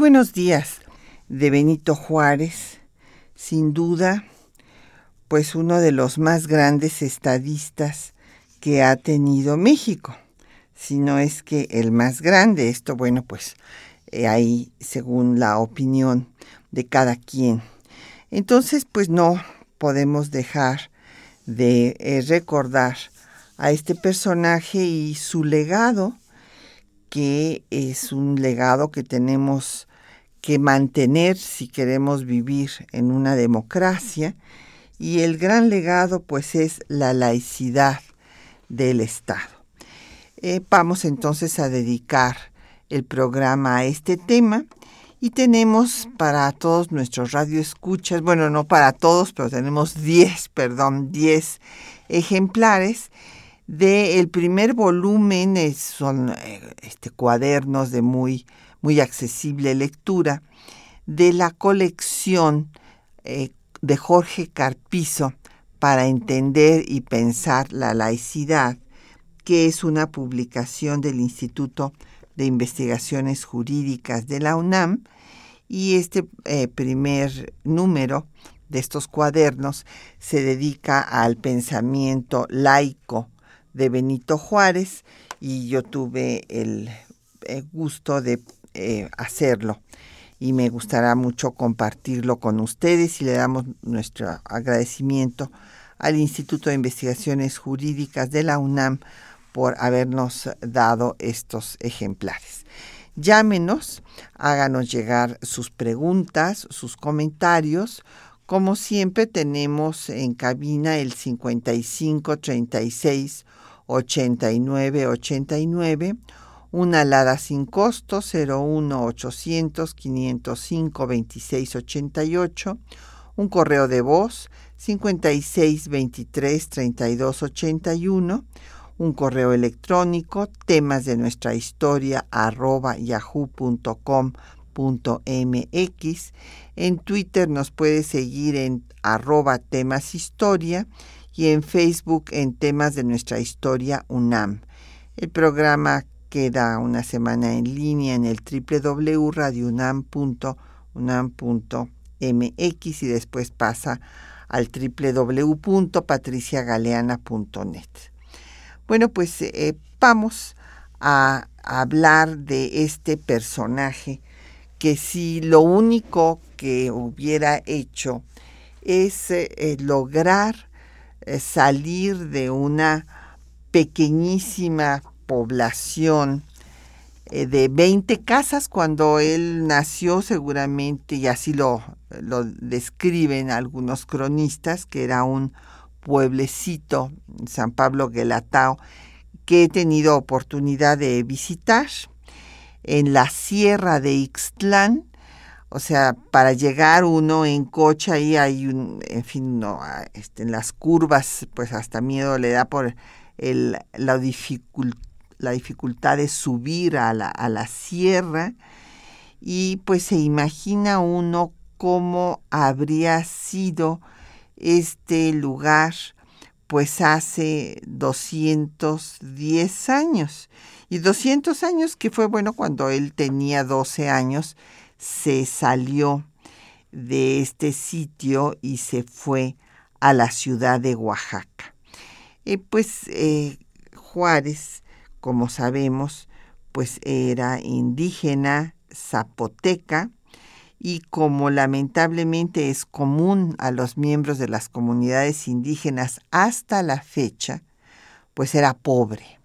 Buenos días de Benito Juárez, sin duda, pues uno de los más grandes estadistas que ha tenido México si no es que el más grande. Esto, bueno, pues eh, ahí según la opinión de cada quien. Entonces, pues no podemos dejar de eh, recordar a este personaje y su legado, que es un legado que tenemos que mantener si queremos vivir en una democracia. Y el gran legado, pues, es la laicidad del Estado. Eh, vamos entonces a dedicar el programa a este tema y tenemos para todos nuestros radioescuchas, bueno, no para todos, pero tenemos 10, perdón, 10 ejemplares del primer volumen, son eh, este, cuadernos de muy, muy accesible lectura, de la colección eh, de Jorge Carpizo para entender y pensar la laicidad que es una publicación del Instituto de Investigaciones Jurídicas de la UNAM y este eh, primer número de estos cuadernos se dedica al pensamiento laico de Benito Juárez y yo tuve el, eh, gusto de eh, hacerlo y me gustará mucho compartirlo con ustedes y le damos nuestro agradecimiento al Instituto de Investigaciones Jurídicas de la UNAM por habernos dado estos ejemplares. Llámenos, háganos llegar sus preguntas, sus comentarios. Como siempre tenemos en cabina el 55 36 89 89, una alada sin costo 01 800 505 26 88, un correo de voz 56 23 32 81 un correo electrónico, temas de nuestra historia arroba yahoo.com.mx. En Twitter nos puede seguir en arroba temas historia y en Facebook en temas de nuestra historia UNAM. El programa queda una semana en línea en el www.radiounam.unam.mx y después pasa al www.patriciagaleana.net. Bueno, pues eh, vamos a hablar de este personaje que si lo único que hubiera hecho es eh, eh, lograr salir de una pequeñísima población de 20 casas cuando él nació seguramente, y así lo, lo describen algunos cronistas, que era un pueblecito, San Pablo Guelatao, que he tenido oportunidad de visitar en la sierra de Ixtlán. O sea, para llegar uno en coche ahí hay un, en fin, no, este, en las curvas, pues hasta miedo le da por la, la dificultad de subir a la, a la sierra y pues se imagina uno cómo habría sido este lugar pues hace 210 años. Y 200 años que fue bueno cuando él tenía 12 años, se salió de este sitio y se fue a la ciudad de Oaxaca. y pues eh, Juárez, como sabemos, pues era indígena zapoteca, y como lamentablemente es común a los miembros de las comunidades indígenas hasta la fecha, pues era pobre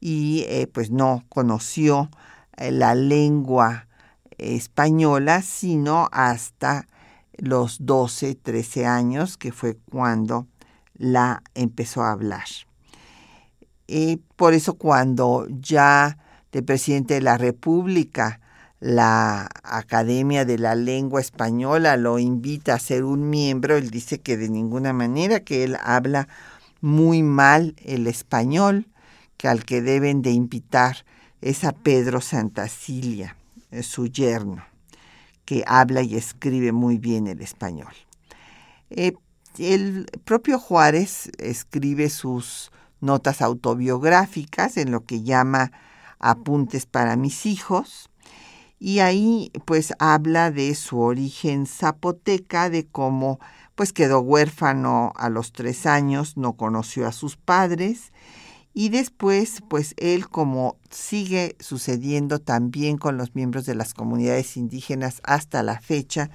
y eh, pues no conoció eh, la lengua española sino hasta los 12, 13 años, que fue cuando la empezó a hablar. Y por eso cuando ya de presidente de la República, la Academia de la Lengua Española lo invita a ser un miembro, él dice que de ninguna manera, que él habla muy mal el español, que al que deben de invitar es a Pedro Santacilia, su yerno, que habla y escribe muy bien el español. Eh, el propio Juárez escribe sus notas autobiográficas en lo que llama Apuntes para mis hijos, y ahí pues habla de su origen zapoteca, de cómo pues quedó huérfano a los tres años, no conoció a sus padres, y después pues él como sigue sucediendo también con los miembros de las comunidades indígenas hasta la fecha,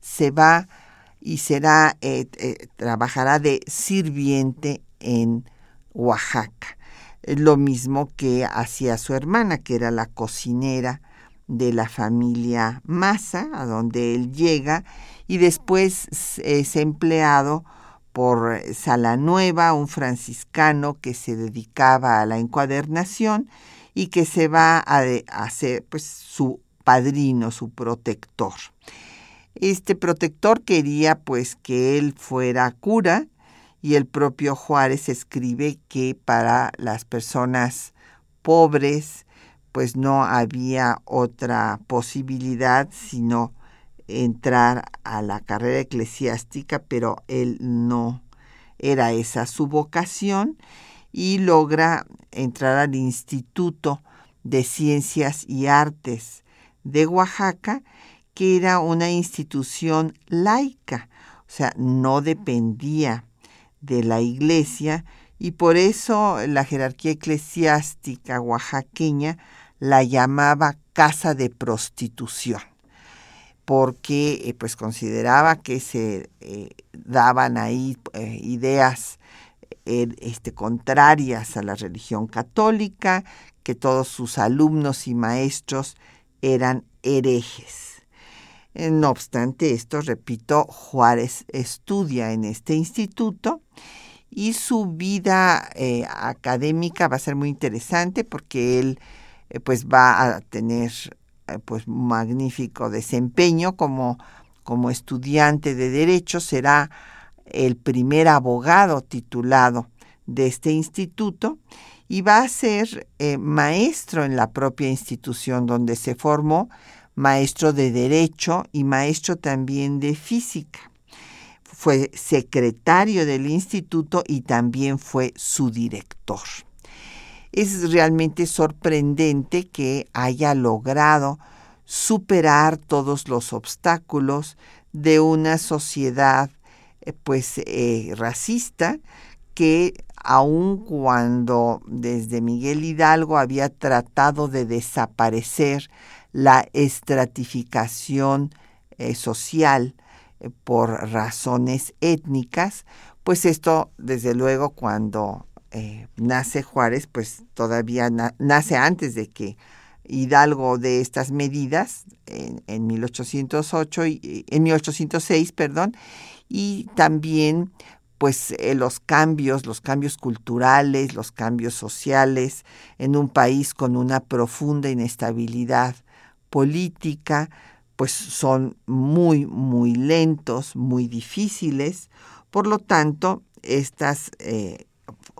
se va y será, eh, eh, trabajará de sirviente en Oaxaca. Lo mismo que hacía su hermana, que era la cocinera de la familia Massa, a donde él llega, y después es empleado por Salanueva, un franciscano que se dedicaba a la encuadernación y que se va a, hacer pues, su padrino, su protector. Este protector quería pues que él fuera cura y el propio Juárez escribe que para las personas pobres pues no había otra posibilidad sino entrar a la carrera eclesiástica, pero él no era esa su vocación y logra entrar al Instituto de Ciencias y Artes de Oaxaca, que era una institución laica, o sea, no dependía de la iglesia y por eso la jerarquía eclesiástica oaxaqueña la llamaba casa de prostitución porque eh, pues consideraba que se eh, daban ahí eh, ideas este, contrarias a la religión católica, que todos sus alumnos y maestros eran herejes. Eh, no obstante esto, repito, Juárez estudia en este instituto y su vida eh, académica va a ser muy interesante porque él eh, pues va a tener pues magnífico desempeño como, como estudiante de derecho, será el primer abogado titulado de este instituto y va a ser maestro en la propia institución donde se formó maestro de Derecho y maestro también de Física. Fue secretario del instituto y también fue su director. Es realmente sorprendente que haya logrado superar todos los obstáculos de una sociedad eh, pues eh, racista que aun cuando desde Miguel Hidalgo había tratado de desaparecer la estratificación eh, social eh, por razones étnicas, pues esto, desde luego, cuando eh, nace Juárez, pues todavía nace antes de que Hidalgo de estas medidas en, 1808 y, en 1806, perdón, y también pues los cambios, los cambios culturales, los cambios sociales en un país con una profunda inestabilidad política, pues son muy, muy lentos, muy difíciles. Por lo tanto, esta eh,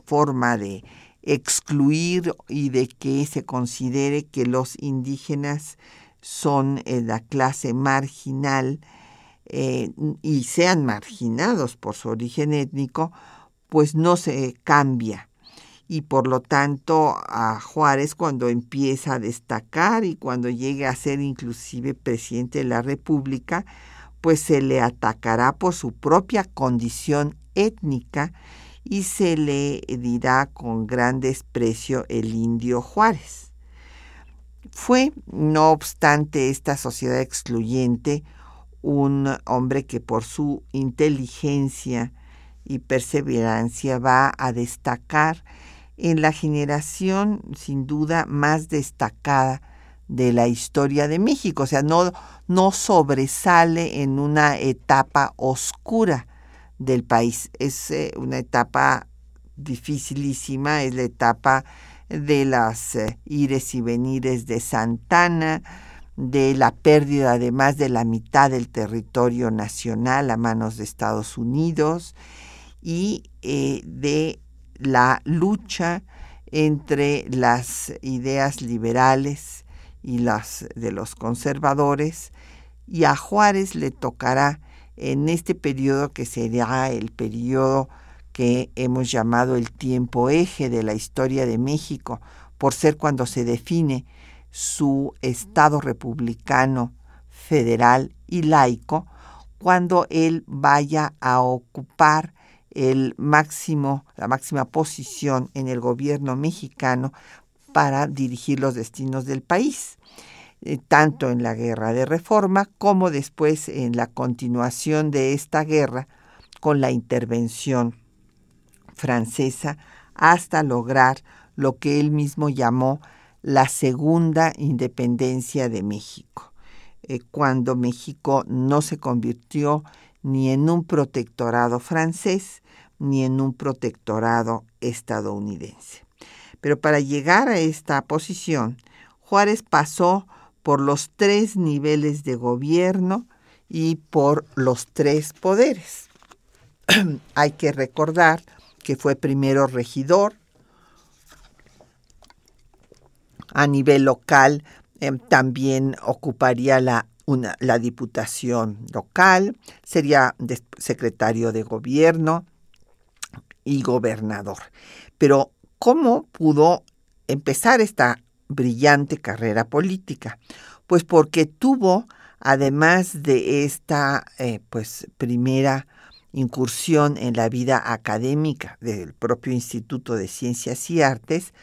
forma de excluir y de que se considere que los indígenas son eh, la clase marginal eh, y sean marginados por su origen étnico, pues no se cambia y por lo tanto a Juárez cuando empieza a destacar y cuando llegue a ser inclusive presidente de la República, pues se le atacará por su propia condición étnica y se le dirá con gran desprecio el indio Juárez. Fue, no obstante esta sociedad excluyente, un hombre que por su inteligencia y perseverancia va a destacar en la generación sin duda más destacada de la historia de México, o sea, no, no sobresale en una etapa oscura del país. Es eh, una etapa dificilísima, es la etapa de las eh, ires y venires de Santana, de la pérdida de más de la mitad del territorio nacional a manos de Estados Unidos y eh, de la lucha entre las ideas liberales y las de los conservadores y a Juárez le tocará en este periodo que será el periodo que hemos llamado el tiempo eje de la historia de México, por ser cuando se define su Estado republicano, federal y laico, cuando él vaya a ocupar el máximo, la máxima posición en el gobierno mexicano para dirigir los destinos del país, eh, tanto en la guerra de reforma como después en la continuación de esta guerra con la intervención francesa hasta lograr lo que él mismo llamó la segunda independencia de México, eh, cuando México no se convirtió ni en un protectorado francés ni en un protectorado estadounidense. Pero para llegar a esta posición, Juárez pasó por los tres niveles de gobierno y por los tres poderes. Hay que recordar que fue primero regidor, a nivel local em, también ocuparía la, la diputación local, sería secretario de gobierno y gobernador. Pero ¿cómo pudo empezar esta brillante carrera política? Pues porque tuvo, además de esta eh, pues, primera incursión en la vida académica del propio Instituto de Ciencias y Artes,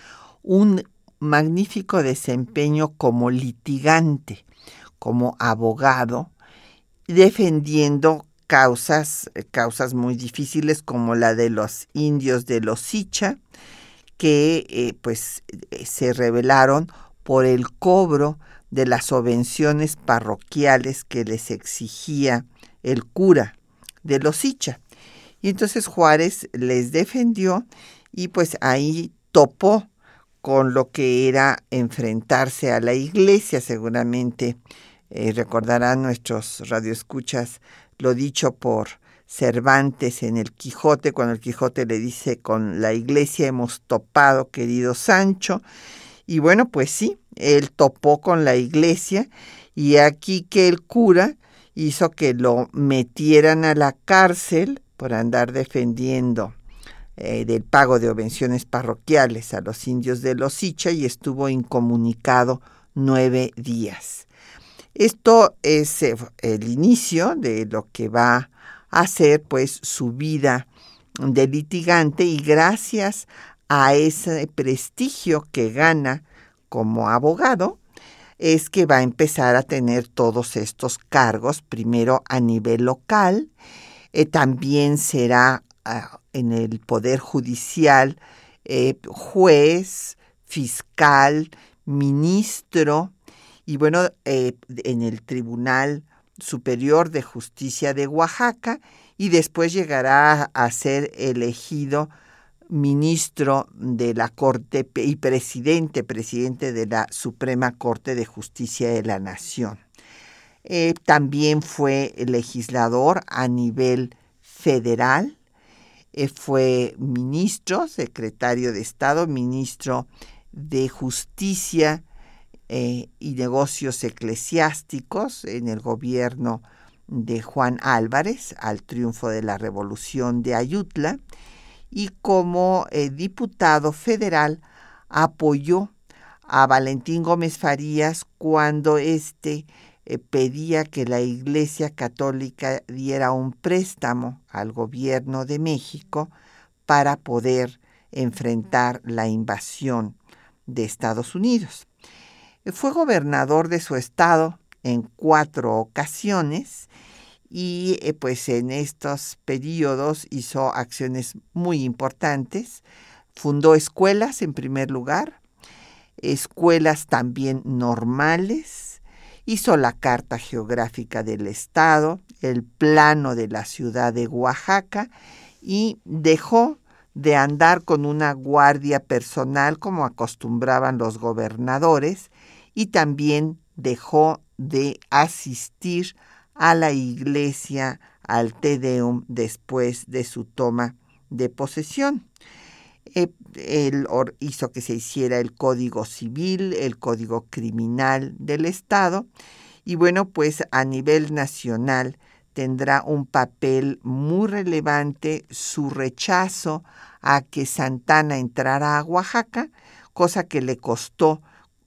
un magnífico desempeño como litigante, como abogado, defendiendo causas, causas muy difíciles como la de los indios de los Sicha, que eh, pues eh, se rebelaron por el cobro de las subvenciones parroquiales que les exigía el cura de los Sicha. Y entonces Juárez les defendió y pues ahí topó con lo que era enfrentarse a la iglesia. Seguramente eh, recordarán nuestros radioescuchas lo dicho por Cervantes en el Quijote, cuando el Quijote le dice, con la iglesia hemos topado, querido Sancho. Y bueno, pues sí, él topó con la iglesia y aquí que el cura hizo que lo metieran a la cárcel por andar defendiendo eh, del pago de obvenciones parroquiales a los indios de los Icha y estuvo incomunicado nueve días. Esto es eh, el inicio de lo que va a ser pues su vida de litigante y gracias a ese prestigio que gana como abogado es que va a empezar a tener todos estos cargos, primero a nivel local, eh, también será ah, en el Poder Judicial eh, juez, fiscal, ministro y bueno, eh, en el Tribunal Superior de Justicia de Oaxaca y después llegará a ser elegido ministro de la Corte y presidente, presidente de la Suprema Corte de Justicia de la Nación. Eh, también fue legislador a nivel federal eh, fue ministro, secretario de Estado, ministro de Justicia eh, y Negocios Eclesiásticos en el gobierno de Juan Álvarez al triunfo de la Revolución de Ayutla y como eh, diputado federal apoyó a Valentín Gómez Farías cuando éste eh, pedía que la Iglesia Católica diera un préstamo al gobierno de México para poder enfrentar la invasión de Estados Unidos. Fue gobernador de su estado en cuatro ocasiones y eh, pues en estos periodos hizo acciones muy importantes. Fundó escuelas en primer lugar, escuelas también normales, hizo la Carta Geográfica del Estado, el plano de la ciudad de Oaxaca y dejó de andar con una guardia personal como acostumbraban los gobernadores y también dejó de asistir a la iglesia al Te Deum después de su toma de posesión. Eh, él hizo que se hiciera el Código Civil, el Código Criminal del Estado y bueno, pues a nivel nacional tendrá un papel muy relevante su rechazo a que Santana entrara a Oaxaca, cosa que le costó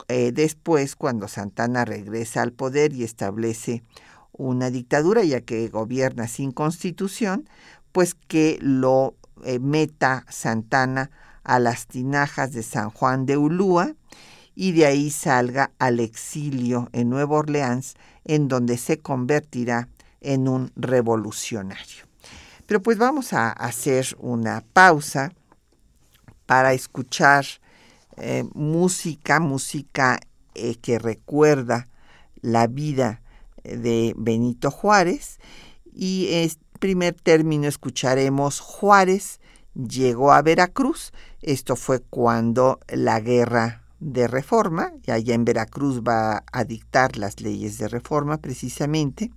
eh, después cuando Santana regresa al poder y establece una dictadura, ya que gobierna sin constitución, pues que lo eh, meta Santana a las tinajas de San Juan de Ulúa y de ahí salga al exilio en Nueva Orleans, en donde se convertirá en un revolucionario. Pero pues vamos a hacer una pausa para escuchar eh, música, música eh, que recuerda la vida de Benito Juárez y en primer término escucharemos Juárez llegó a Veracruz. Esto fue cuando la guerra de reforma, y allá en Veracruz va a dictar las leyes de reforma precisamente,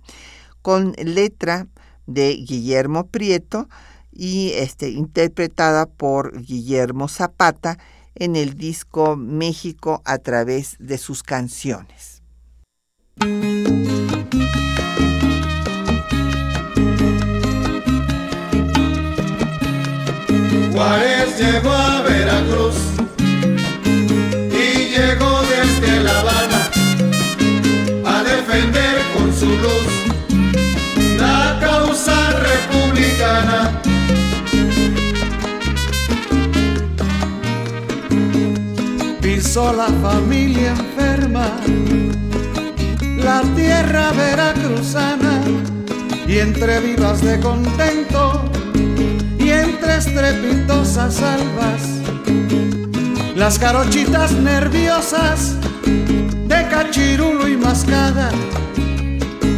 con letra de Guillermo Prieto y este, interpretada por Guillermo Zapata en el disco México a través de sus canciones. Juárez llegó a Veracruz y llegó desde La Habana a defender con su luz la causa republicana. Pisó la familia enferma, la tierra veracruzana y entre vivas de contento entre estrepitosas albas, las carochitas nerviosas de cachirulo y mascada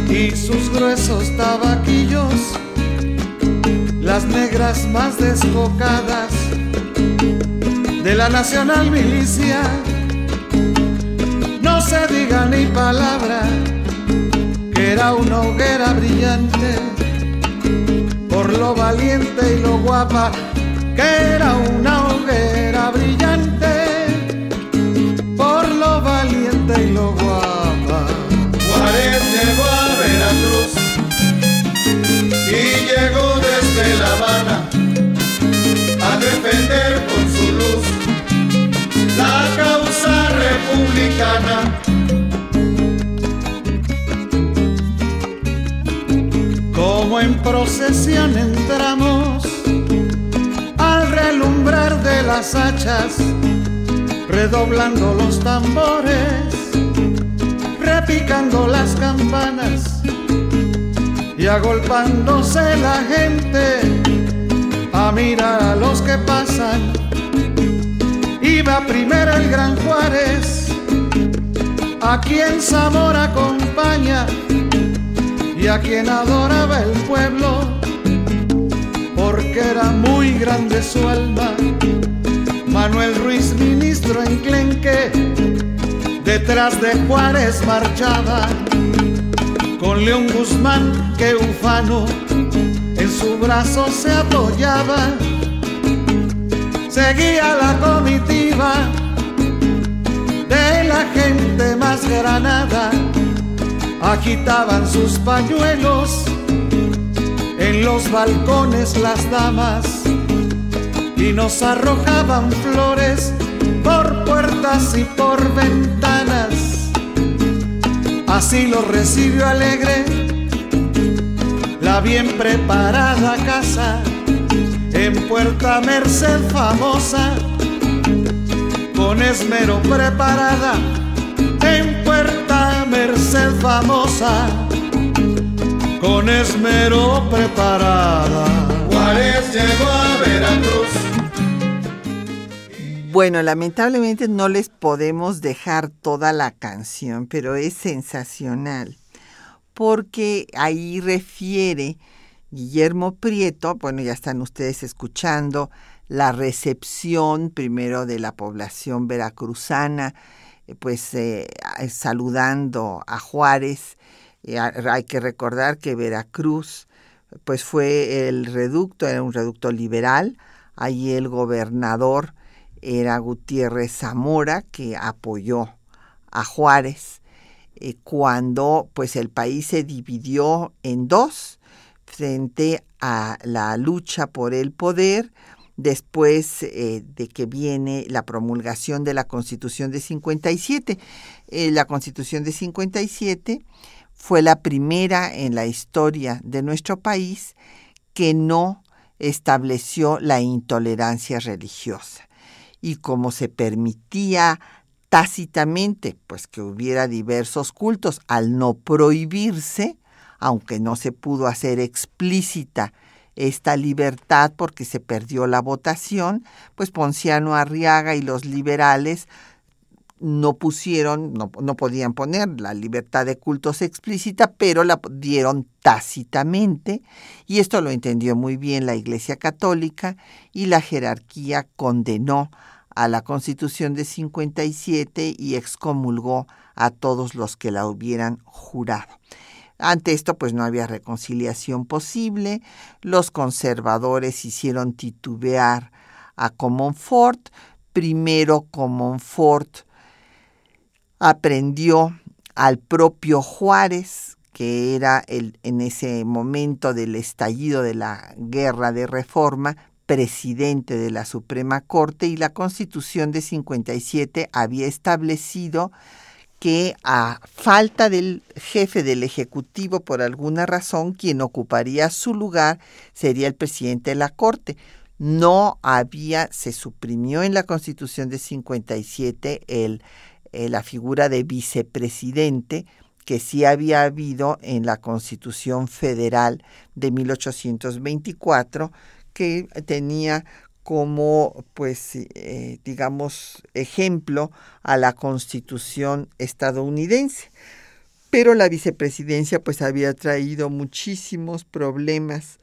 y sus gruesos tabaquillos, las negras más descocadas de la nacional milicia. No se diga ni palabra que era una hoguera brillante por lo valiente y lo guapa, que era una hoguera brillante, por lo valiente y lo guapa. Republicana en procesión entramos al relumbrar de las hachas, redoblando los tambores, repicando las campanas y agolpándose la gente a mirar a los que pasan. Iba primero el gran Juárez, a quien Zamora acompaña y a quien adoraba el pueblo, porque era muy grande su alma. Manuel Ruiz, ministro enclenque, detrás de Juárez marchaba, con León Guzmán que ufano en su brazo se apoyaba. Seguía la comitiva de la gente granada agitaban sus pañuelos en los balcones las damas y nos arrojaban flores por puertas y por ventanas. Así lo recibió alegre la bien preparada casa en Puerta Merced famosa, con esmero preparada Famosa, con esmero preparada. Juárez llegó a Veracruz. Bueno, lamentablemente no les podemos dejar toda la canción, pero es sensacional porque ahí refiere Guillermo Prieto, bueno, ya están ustedes escuchando la recepción primero de la población veracruzana, pues eh, saludando a Juárez. Eh, hay que recordar que Veracruz pues fue el reducto, era un reducto liberal, ahí el gobernador era Gutiérrez Zamora que apoyó a Juárez eh, cuando pues el país se dividió en dos frente a la lucha por el poder después eh, de que viene la promulgación de la Constitución de 57. Eh, la Constitución de 57 fue la primera en la historia de nuestro país que no estableció la intolerancia religiosa. Y como se permitía tácitamente pues que hubiera diversos cultos al no prohibirse, aunque no se pudo hacer explícita esta libertad porque se perdió la votación, pues Ponciano Arriaga y los liberales no pusieron, no, no, podían poner la libertad de cultos explícita, pero la dieron tácitamente, y esto lo entendió muy bien la Iglesia Católica, y la jerarquía condenó a la Constitución de 57 y excomulgó a todos los que la hubieran jurado. Ante esto, pues no había reconciliación posible. Los conservadores hicieron titubear a Comonfort. Primero Comonfort aprendió al propio Juárez, que era el, en ese momento del estallido de la guerra de reforma, presidente de la Suprema Corte y la Constitución de 57 había establecido que a falta del jefe del Ejecutivo por alguna razón, quien ocuparía su lugar sería el presidente de la Corte. No había, se suprimió en la Constitución de 57 el, eh, la figura de vicepresidente que sí había habido en la Constitución Federal de 1824, que tenía como, pues, eh, digamos, ejemplo a la constitución estadounidense. Pero la vicepresidencia, pues, había traído muchísimos problemas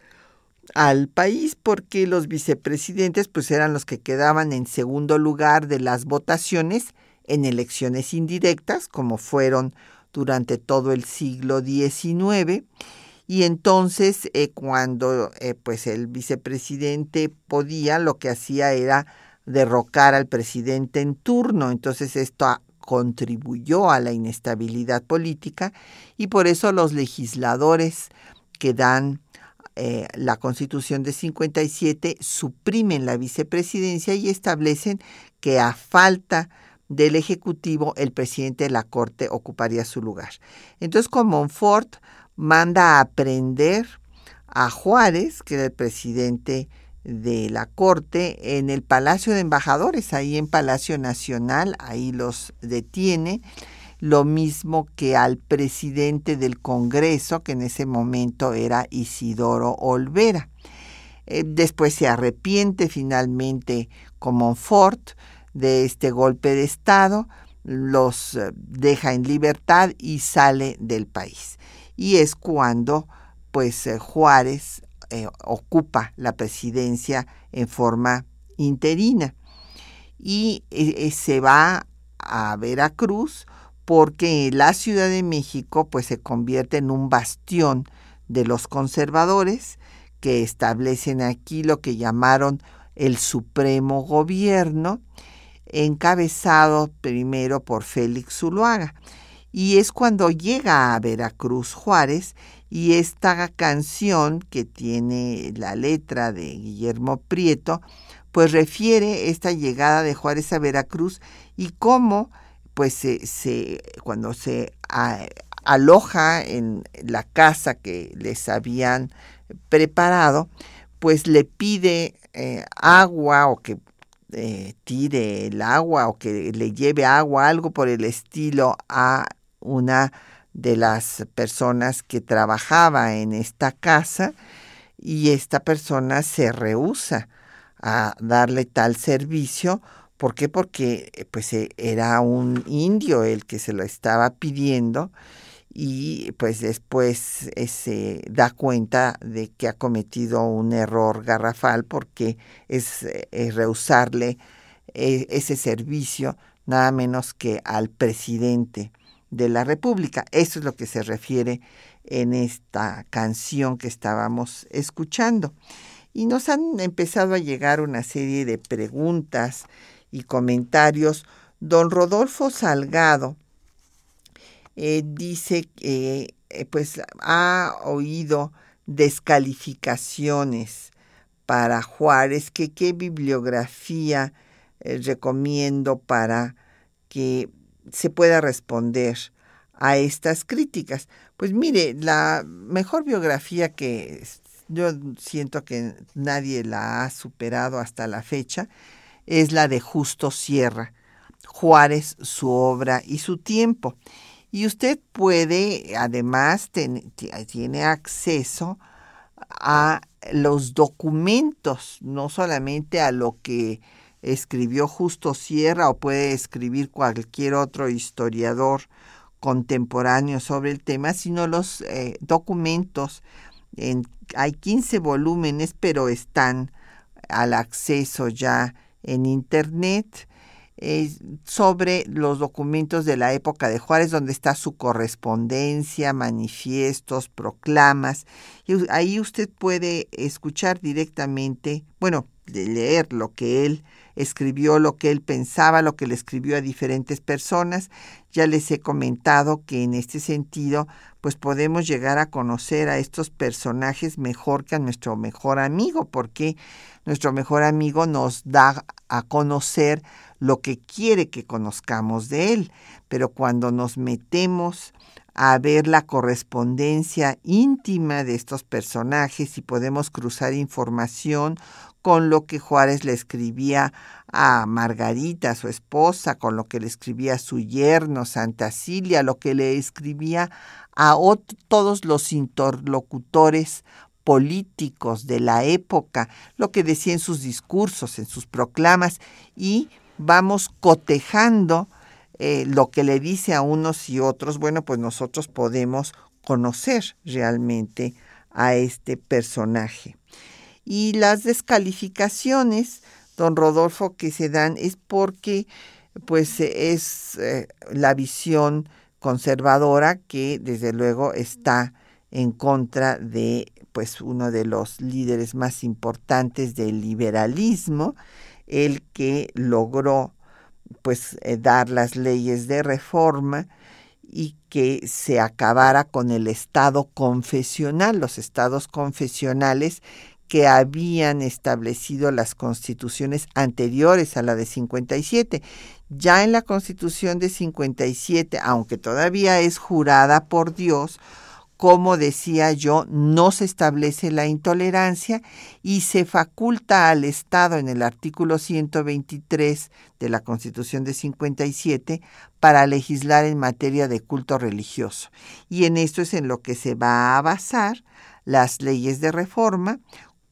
al país porque los vicepresidentes, pues, eran los que quedaban en segundo lugar de las votaciones en elecciones indirectas, como fueron durante todo el siglo XIX y entonces eh, cuando eh, pues el vicepresidente podía, lo que hacía era derrocar al presidente en turno. Entonces esto contribuyó a la inestabilidad política y por eso los legisladores que dan eh, la constitución de 57 suprimen la vicepresidencia y establecen que a falta del Ejecutivo el presidente de la Corte ocuparía su lugar. Entonces con Montfort manda a aprender a Juárez, que era el presidente de la corte, en el Palacio de Embajadores, ahí en Palacio Nacional, ahí los detiene, lo mismo que al presidente del Congreso, que en ese momento era Isidoro Olvera. Eh, después se arrepiente finalmente como Ford de este golpe de Estado, los eh, deja en libertad y sale del país y es cuando pues eh, Juárez eh, ocupa la presidencia en forma interina. Y eh, se va a Veracruz porque la Ciudad de México pues se convierte en un bastión de los conservadores que establecen aquí lo que llamaron el Supremo Gobierno, encabezado primero por Félix Zuluaga y es cuando llega a Veracruz Juárez y esta canción que tiene la letra de Guillermo Prieto, pues refiere esta llegada de Juárez a Veracruz y cómo pues se, cuando se aloja en la casa que les habían preparado, pues le pide eh, agua o que eh, tire el agua o que le lleve agua, algo por el estilo a una de las personas que trabajaba en esta casa y esta persona se rehúsa a darle tal servicio ¿Por qué? Porque eh, pues e, era un indio el que se lo estaba pidiendo y pues después eh, se da cuenta de que ha cometido un error garrafal porque es, eh, rehusarle ese servicio nada menos que al presidente de la República. Eso es lo que se refiere en esta canción que estábamos escuchando. Y nos han empezado a llegar una serie de preguntas y comentarios. Don Rodolfo Salgado eh, dice que eh, pues ha oído descalificaciones para Juárez, que qué bibliografía eh, recomiendo para que se pueda responder a estas críticas. Pues mire, la mejor biografía que yo siento que nadie la ha superado hasta la fecha es la de Justo Sierra, Juárez, su obra y su tiempo. Y usted puede, además, tiene acceso a los documentos, no solamente a lo que escribió Justo Sierra o puede escribir cualquier otro historiador contemporáneo sobre el tema, sino los eh, documentos. En, hay 15 volúmenes, pero están al acceso ya en Internet sobre los documentos de la época de Juárez, donde está su correspondencia, manifiestos, proclamas. Y ahí usted puede escuchar directamente, bueno, leer lo que él escribió, lo que él pensaba, lo que le escribió a diferentes personas. Ya les he comentado que en este sentido, pues podemos llegar a conocer a estos personajes mejor que a nuestro mejor amigo, porque nuestro mejor amigo nos da a conocer lo que quiere que conozcamos de él, pero cuando nos metemos a ver la correspondencia íntima de estos personajes y podemos cruzar información con lo que Juárez le escribía a Margarita, su esposa, con lo que le escribía a su yerno, Santa Cilia, lo que le escribía a todos los interlocutores políticos de la época, lo que decía en sus discursos, en sus proclamas, y vamos cotejando eh, lo que le dice a unos y otros, bueno, pues nosotros podemos conocer realmente a este personaje. Y las descalificaciones, don Rodolfo, que se dan es porque pues es eh, la visión conservadora que desde luego está en contra de pues uno de los líderes más importantes del liberalismo, el que logró pues eh, dar las leyes de reforma y que se acabara con el estado confesional, los estados confesionales que habían establecido las constituciones anteriores a la de 57. Ya en la constitución de 57, aunque todavía es jurada por Dios, como decía yo, no se establece la intolerancia y se faculta al Estado en el artículo 123 de la Constitución de 57 para legislar en materia de culto religioso. Y en esto es en lo que se va a basar las leyes de reforma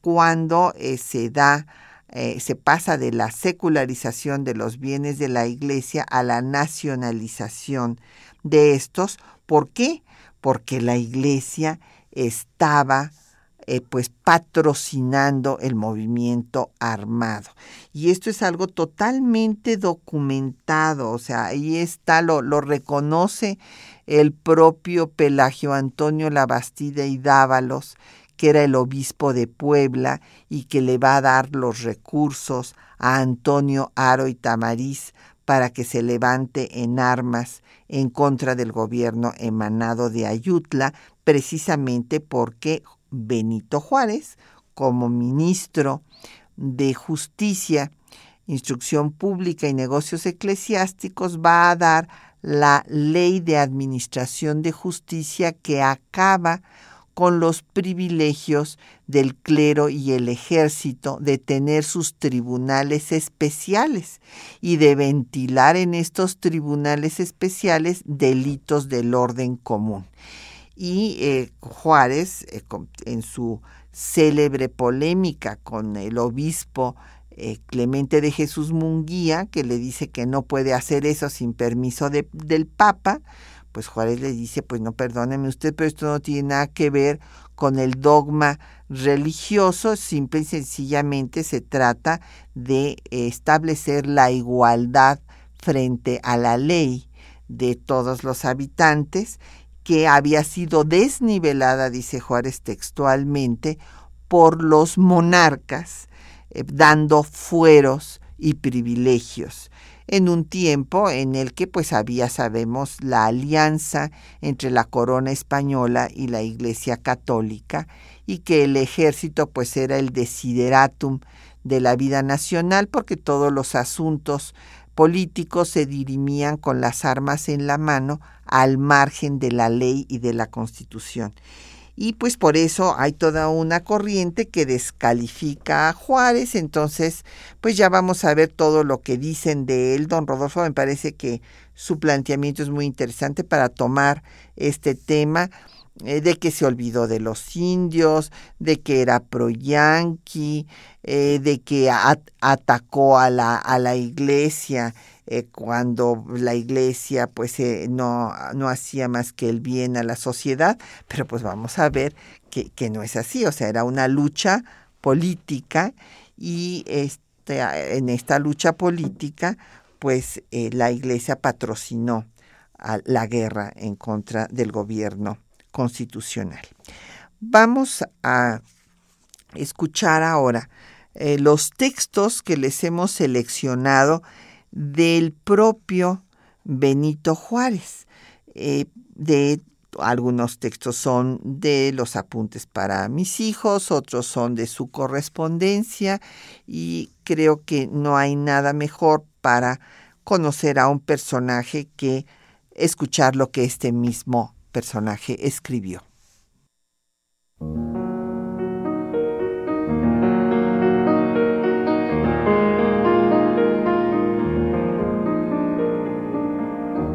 cuando eh, se da eh, se pasa de la secularización de los bienes de la Iglesia a la nacionalización de estos. ¿Por qué? porque la iglesia estaba eh, pues patrocinando el movimiento armado. Y esto es algo totalmente documentado, o sea, ahí está, lo, lo reconoce el propio Pelagio Antonio Labastida y Dávalos, que era el obispo de Puebla y que le va a dar los recursos a Antonio Aro y Tamariz para que se levante en armas en contra del gobierno emanado de Ayutla, precisamente porque Benito Juárez, como ministro de Justicia, Instrucción Pública y Negocios Eclesiásticos, va a dar la ley de administración de justicia que acaba con los privilegios del clero y el ejército de tener sus tribunales especiales y de ventilar en estos tribunales especiales delitos del orden común. Y eh, Juárez, eh, en su célebre polémica con el obispo eh, Clemente de Jesús Munguía, que le dice que no puede hacer eso sin permiso del Papa, pues Juárez le dice, pues no perdóneme usted, pero esto no tiene nada que ver con el dogma religioso, simple y sencillamente se trata de establecer la igualdad frente a la ley de todos los habitantes que había sido desnivelada, dice Juárez textualmente, por los monarcas, eh, dando fueros y privilegios en un tiempo en el que pues había, sabemos, la alianza entre la corona española y la Iglesia católica y que el ejército pues era el desideratum de la vida nacional porque todos los asuntos políticos se dirimían con las armas en la mano al margen de la ley y de la constitución y pues por eso hay toda una corriente que descalifica a Juárez, entonces pues ya vamos a ver todo lo que dicen de él. Don Rodolfo me parece que su planteamiento es muy interesante para tomar este tema eh, de que se olvidó de los indios, de que era pro-yanqui, eh, de que atacó a la, a la iglesia eh, cuando la iglesia pues eh, no, no hacía más que el bien a la sociedad, pero pues vamos a ver que, no es así, o sea, era una lucha política y este, en esta lucha política pues eh, la iglesia patrocinó a la guerra en contra del gobierno constitucional. Vamos a escuchar ahora los textos que les hemos seleccionado del propio Benito Juárez. Eh, de algunos textos son de los apuntes para mis hijos, otros son de su correspondencia y creo que no hay nada mejor para conocer a un personaje que escuchar lo que este mismo personaje escribió.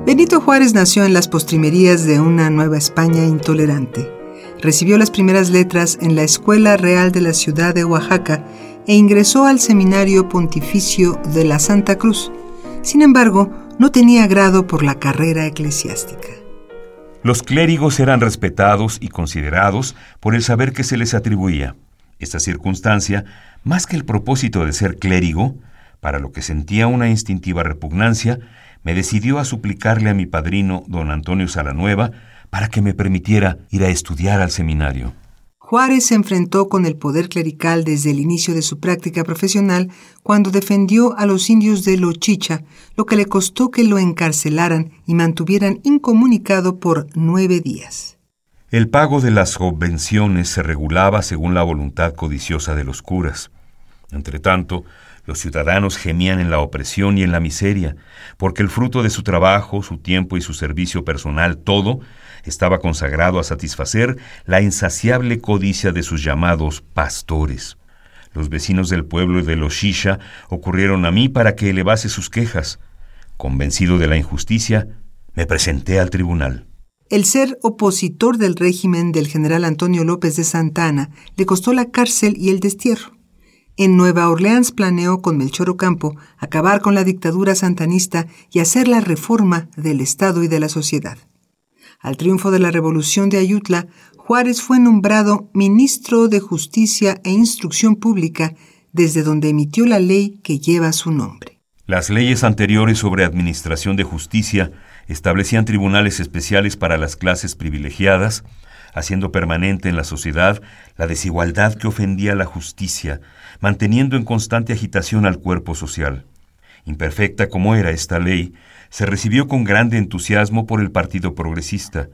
Benito Juárez nació en las postrimerías de una Nueva España intolerante. Recibió las primeras letras en la Escuela Real de la ciudad de Oaxaca e ingresó al Seminario Pontificio de la Santa Cruz. Sin embargo, no tenía grado por la carrera eclesiástica. Los clérigos eran respetados y considerados por el saber que se les atribuía. Esta circunstancia, más que el propósito de ser clérigo, para lo que sentía una instintiva repugnancia, me decidió a suplicarle a mi padrino, don Antonio Salanueva, para que me permitiera ir a estudiar al seminario. Juárez se enfrentó con el poder clerical desde el inicio de su práctica profesional cuando defendió a los indios de Lochicha, lo que le costó que lo encarcelaran y mantuvieran incomunicado por nueve días. El pago de las subvenciones se regulaba según la voluntad codiciosa de los curas. Entretanto, los ciudadanos gemían en la opresión y en la miseria, porque el fruto de su trabajo, su tiempo y su servicio personal, todo, estaba consagrado a satisfacer la insaciable codicia de sus llamados pastores. Los vecinos del pueblo de Los Shisha ocurrieron a mí para que elevase sus quejas. Convencido de la injusticia, me presenté al tribunal. El ser opositor del régimen del general Antonio López de Santana le costó la cárcel y el destierro. En Nueva Orleans planeó con Melchor Ocampo acabar con la dictadura santanista y hacer la reforma del Estado y de la sociedad. Al triunfo de la Revolución de Ayutla, Juárez fue nombrado ministro de Justicia e Instrucción Pública, desde donde emitió la ley que lleva su nombre. Las leyes anteriores sobre administración de justicia establecían tribunales especiales para las clases privilegiadas, haciendo permanente en la sociedad la desigualdad que ofendía la justicia, manteniendo en constante agitación al cuerpo social. Imperfecta como era esta ley, se recibió con grande entusiasmo por el Partido Progresista.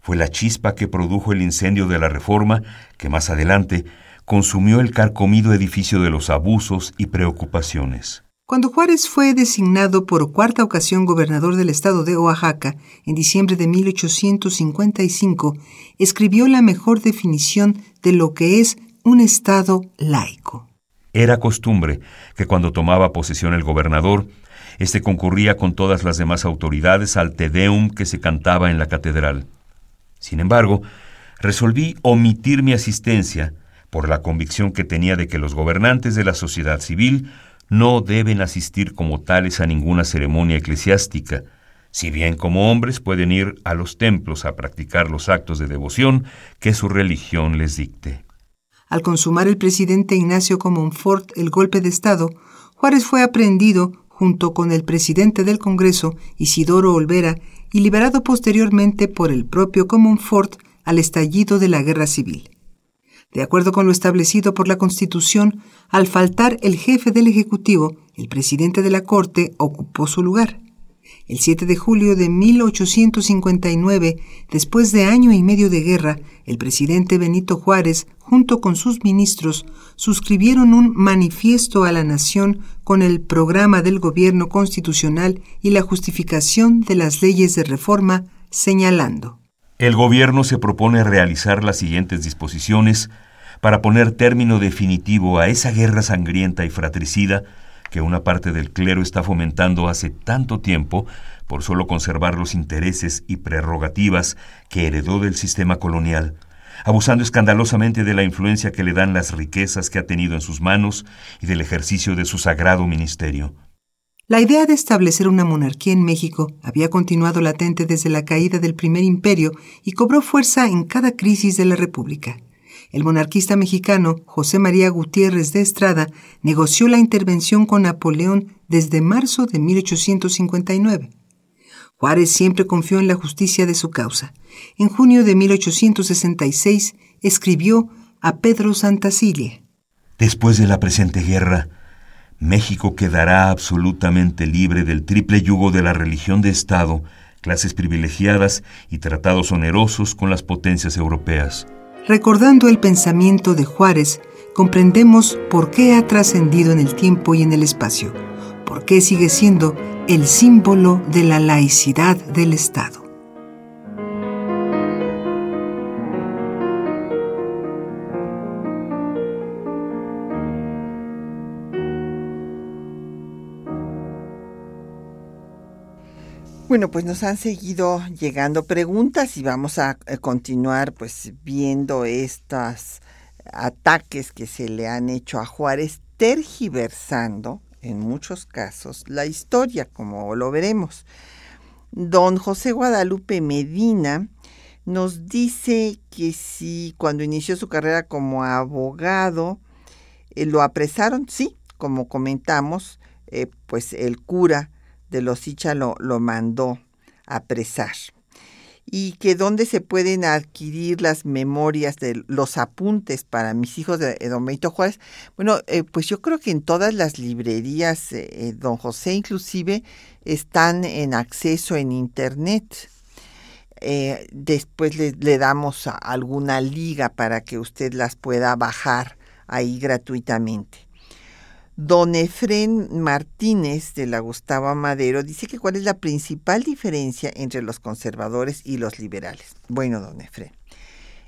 Fue la chispa que produjo el incendio de la reforma que más adelante consumió el carcomido edificio de los abusos y preocupaciones. Cuando Juárez fue designado por cuarta ocasión gobernador del estado de Oaxaca en diciembre de 1855, escribió la mejor definición de lo que es un estado laico. Era costumbre que cuando tomaba posesión el gobernador, éste concurría con todas las demás autoridades al Te Deum que se cantaba en la catedral. Sin embargo, resolví omitir mi asistencia por la convicción que tenía de que los gobernantes de la sociedad civil no deben asistir como tales a ninguna ceremonia eclesiástica, si bien como hombres pueden ir a los templos a practicar los actos de devoción que su religión les dicte. Al consumar el presidente Ignacio Comonfort el golpe de Estado, Juárez fue aprehendido junto con el presidente del Congreso, Isidoro Olvera, y liberado posteriormente por el propio Comonfort al estallido de la Guerra Civil. De acuerdo con lo establecido por la Constitución, al faltar el jefe del Ejecutivo, el presidente de la Corte ocupó su lugar. El 7 de julio de 1859, después de año y medio de guerra, el presidente Benito Juárez, junto con sus ministros, suscribieron un manifiesto a la nación con el programa del gobierno constitucional y la justificación de las leyes de reforma, señalando. El gobierno se propone realizar las siguientes disposiciones para poner término definitivo a esa guerra sangrienta y fratricida que una parte del clero está fomentando hace tanto tiempo por solo conservar los intereses y prerrogativas que heredó del sistema colonial, abusando escandalosamente de la influencia que le dan las riquezas que ha tenido en sus manos y del ejercicio de su sagrado ministerio. La idea de establecer una monarquía en México había continuado latente desde la caída del primer imperio y cobró fuerza en cada crisis de la República el monarquista mexicano José María Gutiérrez de Estrada negoció la intervención con Napoleón desde marzo de 1859. Juárez siempre confió en la justicia de su causa. En junio de 1866 escribió a Pedro Santacilia. Después de la presente guerra, México quedará absolutamente libre del triple yugo de la religión de Estado, clases privilegiadas y tratados onerosos con las potencias europeas. Recordando el pensamiento de Juárez, comprendemos por qué ha trascendido en el tiempo y en el espacio, por qué sigue siendo el símbolo de la laicidad del Estado. Bueno, pues nos han seguido llegando preguntas y vamos a eh, continuar pues viendo estos ataques que se le han hecho a Juárez, tergiversando en muchos casos la historia, como lo veremos. Don José Guadalupe Medina nos dice que si cuando inició su carrera como abogado eh, lo apresaron, sí, como comentamos, eh, pues el cura de los Icha lo, mandó apresar. Y que dónde se pueden adquirir las memorias de los apuntes para mis hijos de, Don Benito Juárez. Bueno, eh, pues yo creo que en todas las librerías, eh, eh, Don José inclusive, están en acceso en Internet. después le damos alguna liga para que usted las pueda bajar ahí gratuitamente. Don Efren Martínez de la Gustavo Madero dice que cuál es la principal diferencia entre los conservadores y los liberales. Bueno, don Efren,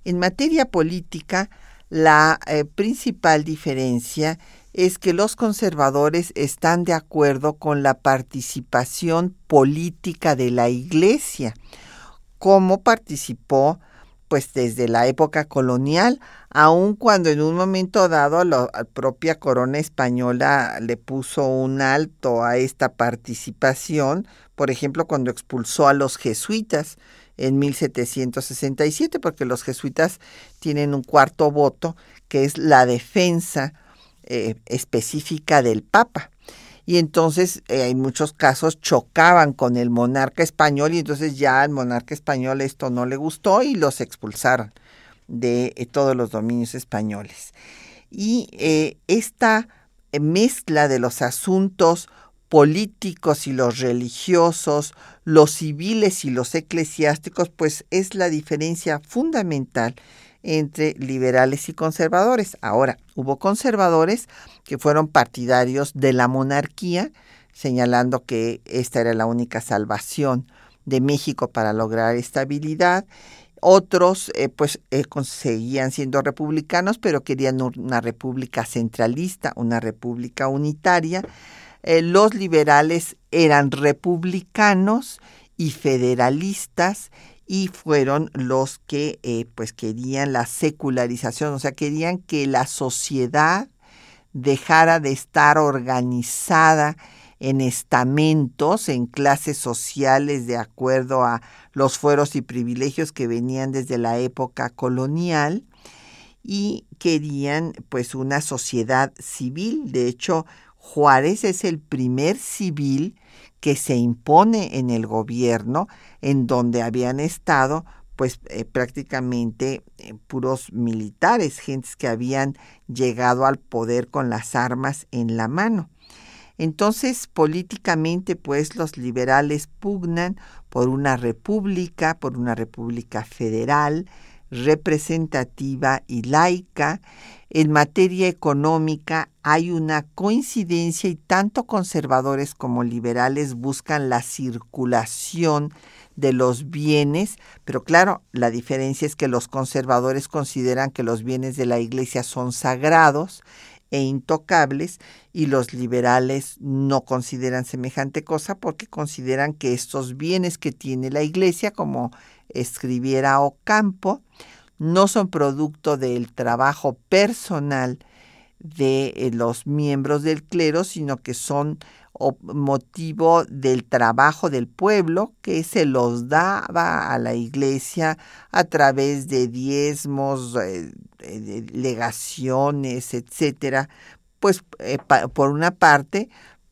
en materia política, la eh, principal diferencia es que los conservadores están de acuerdo con la participación política de la Iglesia, como participó pues desde la época colonial, aun cuando en un momento dado la propia corona española le puso un alto a esta participación, por ejemplo, cuando expulsó a los jesuitas en 1767, porque los jesuitas tienen un cuarto voto, que es la defensa eh, específica del Papa y entonces eh, en muchos casos chocaban con el monarca español y entonces ya al monarca español esto no le gustó y los expulsaron de eh, todos los dominios españoles. Y eh, esta mezcla de los asuntos políticos y los religiosos, los civiles y los eclesiásticos, pues es la diferencia fundamental entre liberales y conservadores. Ahora, hubo conservadores que fueron partidarios de la monarquía, señalando que esta era la única salvación de México para lograr estabilidad. Otros, eh, pues, eh, seguían siendo republicanos, pero querían una república centralista, una república unitaria. Eh, los liberales eran republicanos y federalistas y fueron los que eh, pues querían la secularización, o sea, querían que la sociedad dejara de estar organizada en estamentos, en clases sociales de acuerdo a los fueros y privilegios que venían desde la época colonial y querían pues una sociedad civil. De hecho, Juárez es el primer civil que se impone en el gobierno en donde habían estado pues eh, prácticamente eh, puros militares, gentes que habían llegado al poder con las armas en la mano. Entonces, políticamente, pues los liberales pugnan por una república, por una república federal, representativa y laica. En materia económica hay una coincidencia y tanto conservadores como liberales buscan la circulación de los bienes, pero claro, la diferencia es que los conservadores consideran que los bienes de la iglesia son sagrados e intocables y los liberales no consideran semejante cosa porque consideran que estos bienes que tiene la iglesia, como escribiera Ocampo, no son producto del trabajo personal de eh, los miembros del clero, sino que son motivo del trabajo del pueblo que se los daba a la iglesia a través de diezmos, eh, legaciones, etcétera, pues eh, por una parte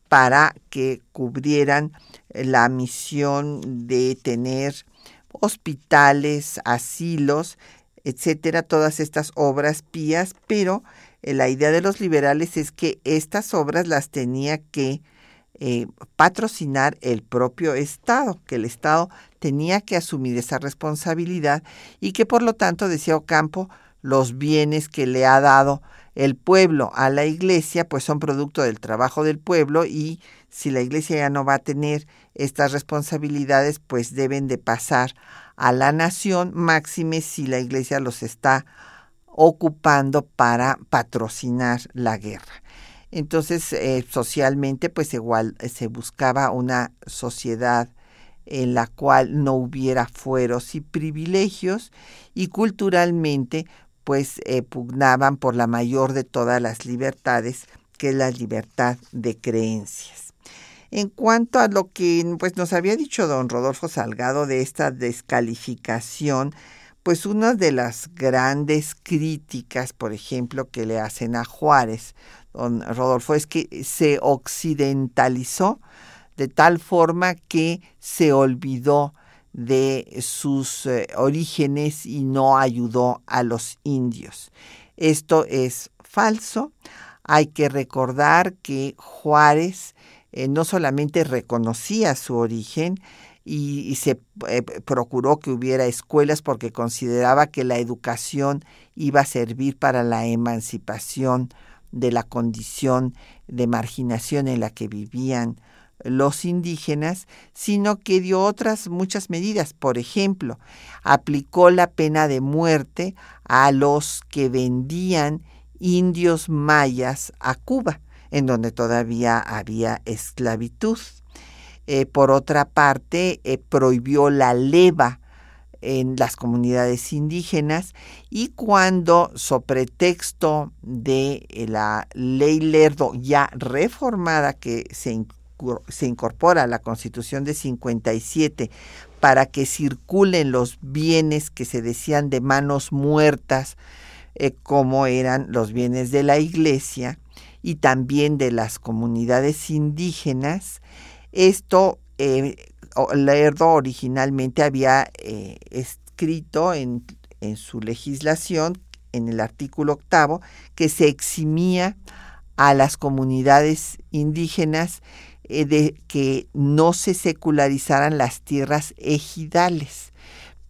para que cubrieran la misión de tener hospitales, asilos, etcétera, todas estas obras pías, pero eh, la idea de los liberales es que estas obras las tenía que eh, patrocinar el propio Estado, que el Estado tenía que asumir esa responsabilidad y que por lo tanto, decía Ocampo, los bienes que le ha dado el pueblo a la iglesia, pues son producto del trabajo del pueblo y si la iglesia ya no va a tener estas responsabilidades, pues deben de pasar a la nación, máxime si la iglesia los está ocupando para patrocinar la guerra. Entonces, eh, socialmente, pues igual eh, se buscaba una sociedad en la cual no hubiera fueros y privilegios y culturalmente, pues eh, pugnaban por la mayor de todas las libertades, que es la libertad de creencias. En cuanto a lo que pues, nos había dicho don Rodolfo Salgado de esta descalificación, pues una de las grandes críticas, por ejemplo, que le hacen a Juárez, Rodolfo, es que se occidentalizó de tal forma que se olvidó de sus eh, orígenes y no ayudó a los indios. Esto es falso. Hay que recordar que Juárez eh, no solamente reconocía su origen, y, se eh, procuró que hubiera escuelas porque consideraba que la educación iba a servir para la emancipación de la condición de marginación en la que vivían los indígenas, sino que dio otras muchas medidas. Por ejemplo, aplicó la pena de muerte a los que vendían indios mayas a Cuba, en donde todavía había esclavitud. Eh, por otra parte, eh, prohibió la leva en las comunidades indígenas y cuando, sobre texto de eh, la ley Lerdo ya reformada que se, se incorpora a la Constitución de 57 para que circulen los bienes que se decían de manos muertas, como eran los bienes de la iglesia y también de las comunidades indígenas, esto, eh, Lerdo originalmente había eh, escrito en, su legislación, en el artículo octavo, que se eximía a las comunidades indígenas eh, de que no se secularizaran las tierras ejidales.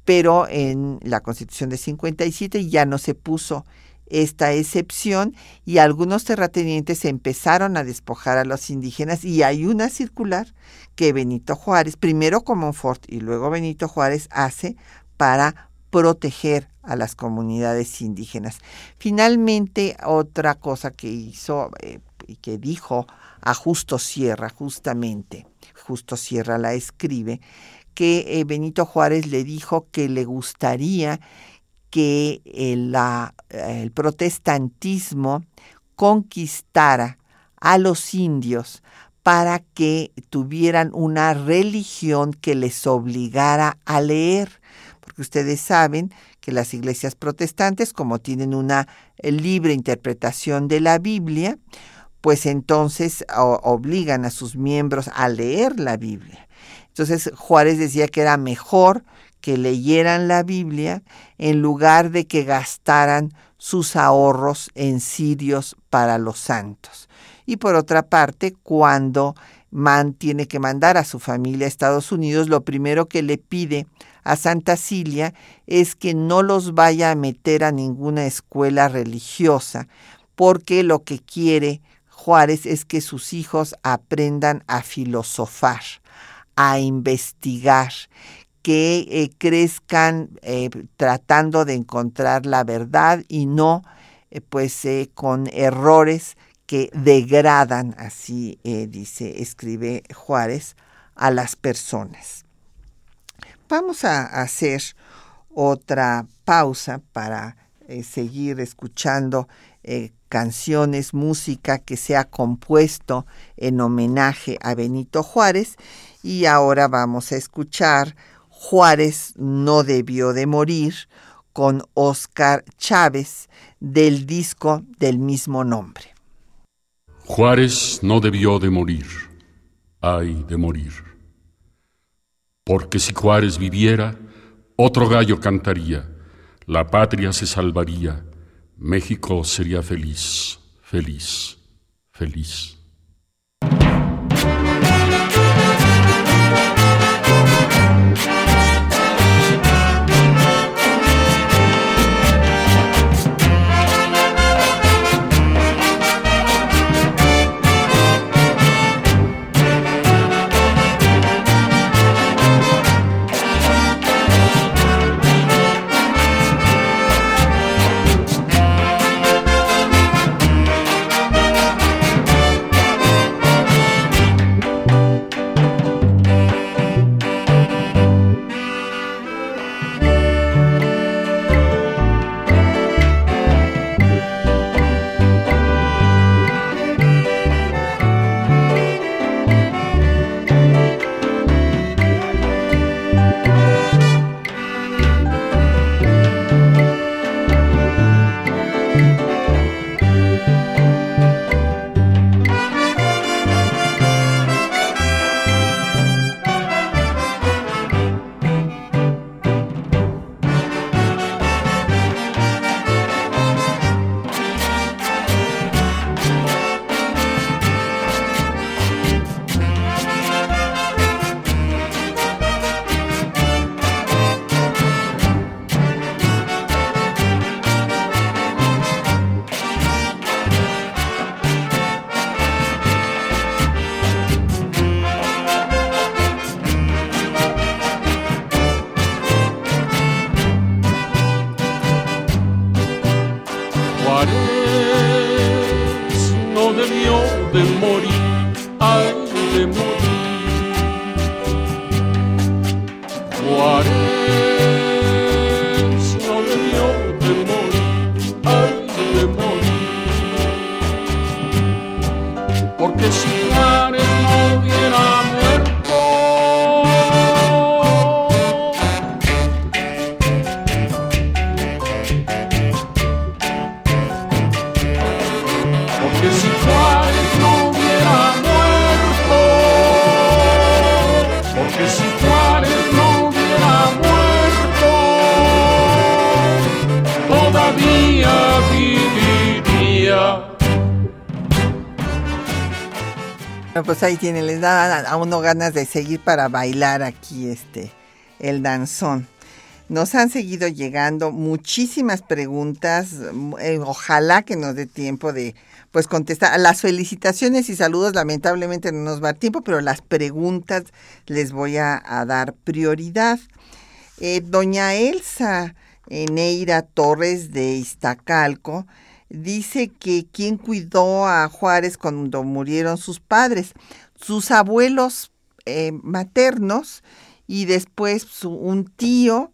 Pero en la Constitución de 57 ya no se puso esta excepción y algunos terratenientes empezaron a despojar a los indígenas y hay una circular que Benito Juárez, primero Comonfort y luego Benito Juárez hace para proteger a las comunidades indígenas. Finalmente, otra cosa que hizo, eh, y que dijo a Justo Sierra, justamente, Justo Sierra la escribe, que eh, Benito Juárez le dijo que le gustaría que la, el protestantismo conquistara a los indios para que tuvieran una religión que les obligara a leer, porque ustedes saben que las iglesias protestantes, como tienen una eh, libre interpretación de la Biblia, pues entonces obligan a sus miembros a leer la Biblia. Entonces Juárez decía que era mejor que leyeran la Biblia en lugar de que gastaran sus ahorros en sirios para los santos. Y por otra parte, cuando Man tiene que mandar a su familia a Estados Unidos, lo primero que le pide a Santa Cilia es que no los vaya a meter a ninguna escuela religiosa, porque lo que quiere Juárez es que sus hijos aprendan a filosofar, a investigar, que eh, crezcan eh, tratando de encontrar la verdad y no eh, pues con errores que degradan, así dice, escribe Juárez, a las personas. Vamos a hacer otra pausa para seguir escuchando canciones, música que se ha compuesto en homenaje a Benito Juárez y ahora vamos a escuchar Juárez no debió de morir con Oscar Chávez del disco del mismo nombre. Juárez no debió de morir, ay de morir, porque si Juárez viviera, otro gallo cantaría, la patria se salvaría, México sería feliz, feliz, feliz. Pues ahí tiene, les da a uno ganas de seguir para bailar aquí este el danzón. Nos han seguido llegando muchísimas preguntas. Eh, ojalá que nos dé tiempo de pues contestar. Las felicitaciones y saludos lamentablemente no nos va tiempo, pero las preguntas les voy a, dar prioridad. Eh, doña Elsa Neira Torres de Iztacalco dice que quien cuidó a Juárez cuando murieron sus padres, sus abuelos eh, maternos y después un tío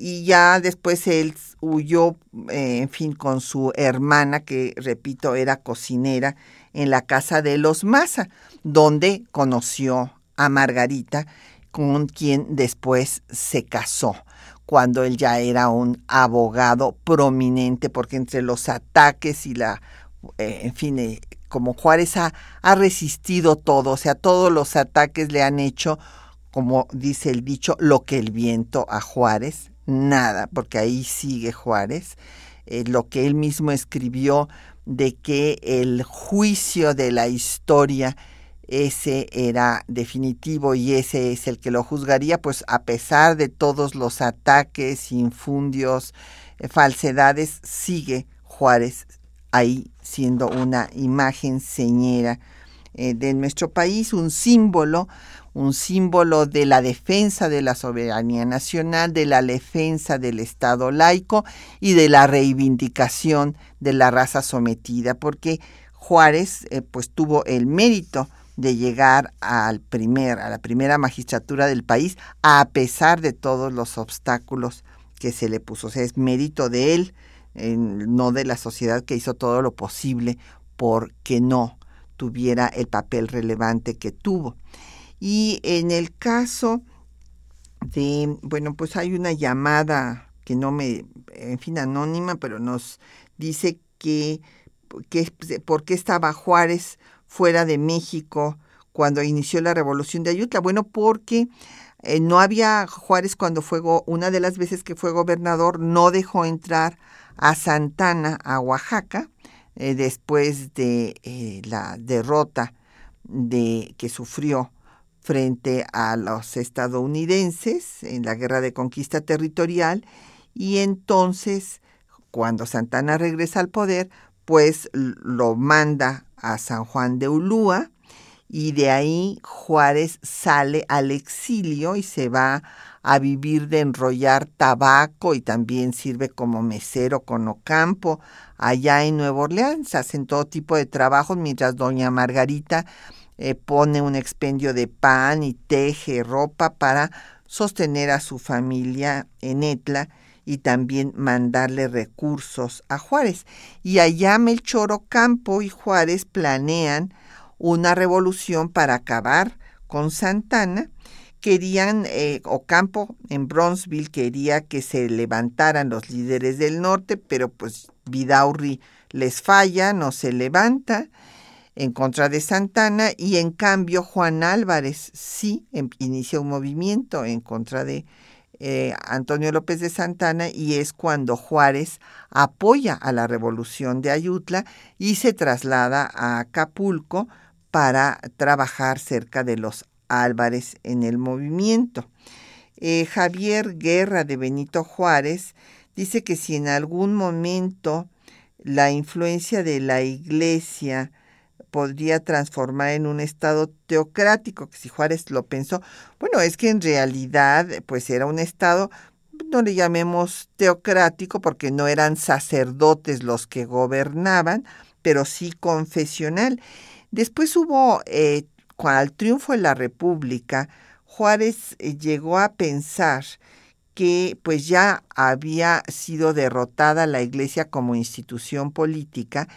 y ya después él huyó, eh, en fin, con su hermana, que repito, era cocinera, en la casa de los Maza, donde conoció a Margarita, con quien después se casó, cuando él ya era un abogado prominente, porque entre los ataques y la, eh, en fin, eh, como Juárez ha, ha resistido todo, o sea, todos los ataques le han hecho, como dice el dicho, lo que el viento a Juárez, nada, porque ahí sigue Juárez, eh, lo que él mismo escribió de que el juicio de la historia ese era definitivo y ese es el que lo juzgaría, pues a pesar de todos los ataques, infundios, eh, falsedades, sigue Juárez ahí siendo una imagen señera eh, de nuestro país, un símbolo un símbolo de la defensa de la soberanía nacional, de la defensa del Estado laico y de la reivindicación de la raza sometida, porque Juárez eh, pues tuvo el mérito de llegar al primer, a la primera magistratura del país a pesar de todos los obstáculos que se le puso. O sea, es mérito de él, no de la sociedad que hizo todo lo posible porque no tuviera el papel relevante que tuvo. Y en el caso de, bueno, pues hay una llamada que no me, en fin, anónima, pero nos dice que, que por qué estaba Juárez fuera de México cuando inició la revolución de Ayutla. Bueno, porque eh, no había Juárez cuando fue, una de las veces que fue gobernador, no dejó entrar a Santana, a Oaxaca, eh, después de eh, la derrota de, que sufrió frente a los estadounidenses en la guerra de conquista territorial y entonces cuando Santana regresa al poder pues lo manda a San Juan de Ulúa y de ahí Juárez sale al exilio y se va a vivir de enrollar tabaco y también sirve como mesero con Ocampo allá en Nueva Orleans. Hacen todo tipo de trabajos mientras doña Margarita eh, pone un expendio de pan y teje ropa para sostener a su familia en Etla y también mandarle recursos a Juárez. Y allá Melchor Ocampo y Juárez planean una revolución para acabar con Santana. Querían, eh, Ocampo en Bronzeville quería que se levantaran los líderes del norte, pero pues Vidaurri les falla, no se levanta en contra de Santana y en cambio Juan Álvarez sí em, inicia un movimiento en contra de eh, Antonio López de Santana y es cuando Juárez apoya a la revolución de Ayutla y se traslada a Acapulco para trabajar cerca de los Álvarez en el movimiento. Eh, Javier Guerra de Benito Juárez dice que si en algún momento la influencia de la iglesia podría transformar en un estado teocrático, que si Juárez lo pensó, bueno, es que en realidad pues era un estado, no le llamemos teocrático porque no eran sacerdotes los que gobernaban, pero sí confesional. Después hubo, eh, al triunfo de la República, Juárez eh, llegó a pensar que pues ya había sido derrotada la Iglesia como institución política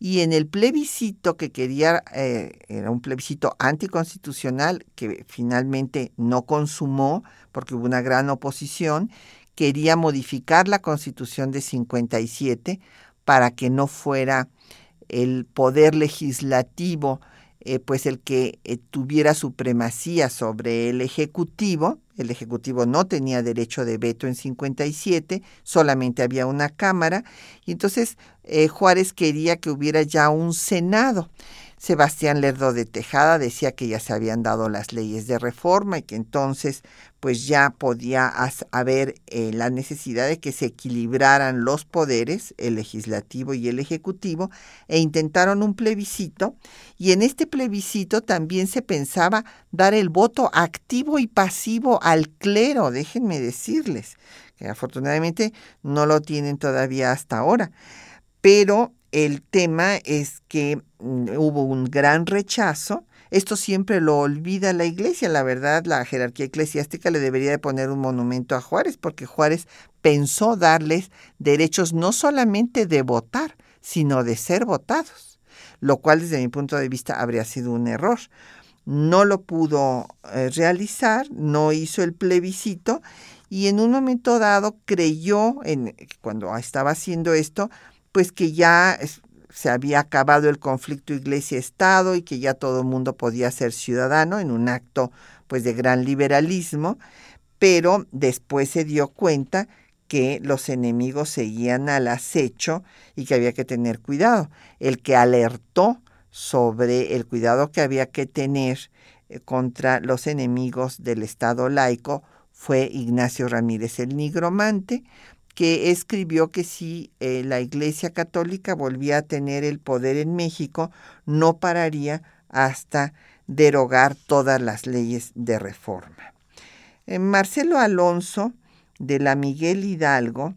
y en el plebiscito que quería, eh, era un plebiscito anticonstitucional que finalmente no consumó porque hubo una gran oposición, quería modificar la constitución de 57 para que no fuera el poder legislativo eh, pues el que eh, tuviera supremacía sobre el Ejecutivo. El Ejecutivo no tenía derecho de veto en 57, solamente había una Cámara, y entonces eh, Juárez quería que hubiera ya un Senado. Sebastián Lerdo de Tejada decía que ya se habían dado las leyes de reforma y que entonces pues ya podía haber eh, la necesidad de que se equilibraran los poderes, el legislativo y el ejecutivo, e intentaron un plebiscito, y en este plebiscito también se pensaba dar el voto activo y pasivo al clero, déjenme decirles, que afortunadamente no lo tienen todavía hasta ahora, pero el tema es que mm, hubo un gran rechazo. Esto siempre lo olvida la iglesia. La verdad, la jerarquía eclesiástica le debería de poner un monumento a Juárez, porque Juárez pensó darles derechos no solamente de votar, sino de ser votados, lo cual desde mi punto de vista habría sido un error. No lo pudo eh, realizar, no hizo el plebiscito y en un momento dado creyó, en, cuando estaba haciendo esto, pues que ya se había acabado el conflicto iglesia-estado y que ya todo el mundo podía ser ciudadano en un acto pues de gran liberalismo, pero después se dio cuenta que los enemigos seguían al acecho y que había que tener cuidado. El que alertó sobre el cuidado que había que tener eh, contra los enemigos del Estado laico fue Ignacio Ramírez el Nigromante, que escribió que si eh, la Iglesia Católica volvía a tener el poder en México, no pararía hasta derogar todas las leyes de reforma. Eh, Marcelo Alonso, de la Miguel Hidalgo,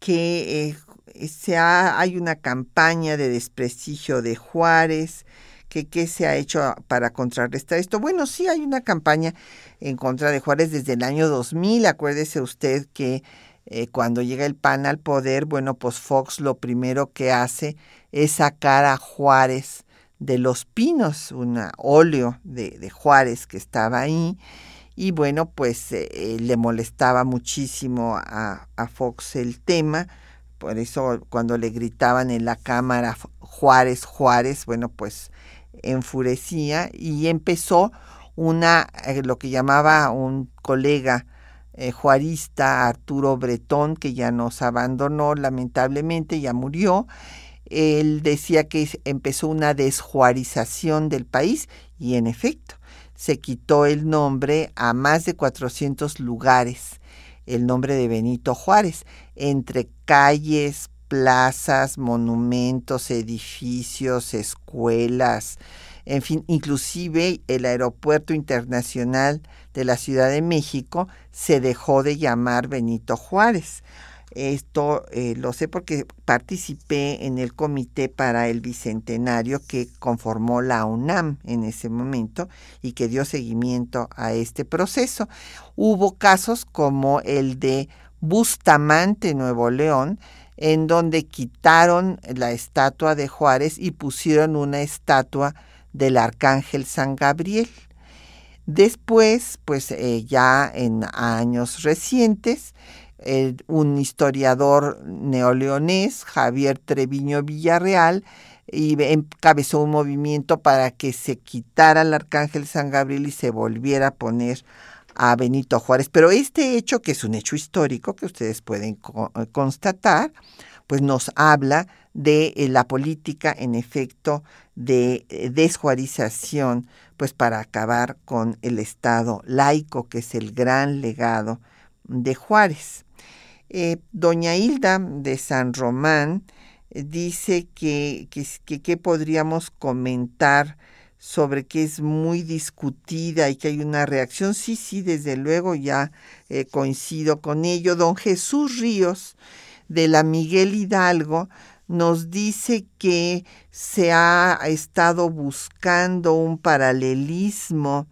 que eh, se hay una campaña de desprestigio de Juárez, que qué se ha hecho para contrarrestar esto. Bueno, sí hay una campaña en contra de Juárez desde el año 2000. Acuérdese usted que eh, cuando llega el PAN al poder, bueno, pues Fox lo primero que hace es sacar a Juárez de los pinos, un óleo de, Juárez que estaba ahí. Y bueno, pues eh, eh, le molestaba muchísimo a, a Fox el tema. Por eso cuando le gritaban en la cámara Juárez, Juárez, bueno, pues enfurecía y empezó una, lo que llamaba un colega eh, juarista, Arturo Bretón, que ya nos abandonó lamentablemente, ya murió. Él decía que empezó una desjuarización del país y en efecto se quitó el nombre a más de 400 lugares, el nombre de Benito Juárez, entre calles, plazas, monumentos, edificios, escuelas, en fin, inclusive el aeropuerto internacional de la Ciudad de México se dejó de llamar Benito Juárez. Esto eh, lo sé porque participé en el comité para el Bicentenario que conformó la UNAM en ese momento y que dio seguimiento a este proceso. Hubo casos como el de Bustamante, Nuevo León, en donde quitaron la estatua de Juárez y pusieron una estatua del arcángel San Gabriel. Después, pues eh, ya en años recientes, un historiador neoleonés, Javier Treviño Villarreal, encabezó un movimiento para que se quitara el arcángel San Gabriel y se volviera a poner a Benito Juárez. Pero este hecho, que es un hecho histórico que ustedes pueden eh, constatar, pues nos habla de eh, la política, en efecto, de eh, desjuarización, pues para acabar con el Estado laico, que es el gran legado de Juárez. doña Hilda de San Román dice que, que, podríamos comentar sobre que es muy discutida y que hay una reacción. Sí, sí, desde luego ya eh, coincido con ello. Don Jesús Ríos de la Miguel Hidalgo nos dice que se ha estado buscando un paralelismo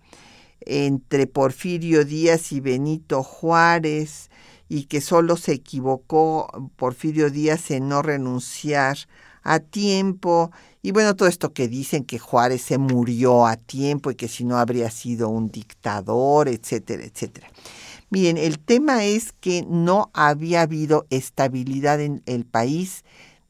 entre Porfirio Díaz y Benito Juárez y que solo se equivocó Porfirio Díaz en no renunciar a tiempo y bueno, todo esto que dicen que Juárez se murió a tiempo y que si no habría sido un dictador, etcétera, etcétera. Miren, el tema es que no había habido estabilidad en el país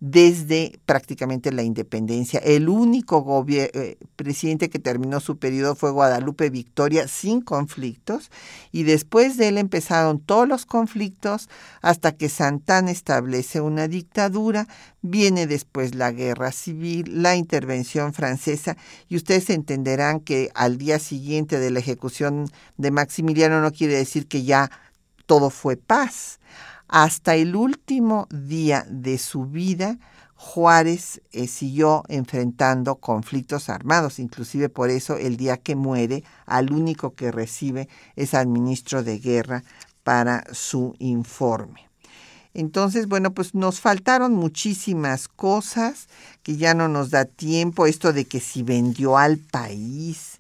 desde prácticamente la independencia. El único eh, presidente que terminó su periodo fue Guadalupe Victoria sin conflictos y después de él empezaron todos los conflictos hasta que Santana establece una dictadura, viene después la guerra civil, la intervención francesa y ustedes entenderán que al día siguiente de la ejecución de Maximiliano no quiere decir que ya todo fue paz hasta el último día de su vida, Juárez eh, siguió enfrentando conflictos armados, inclusive por eso el día que muere, al único que recibe es al ministro de Guerra para su informe. Entonces, bueno, pues nos faltaron muchísimas cosas que ya no nos da tiempo, esto de que si vendió al país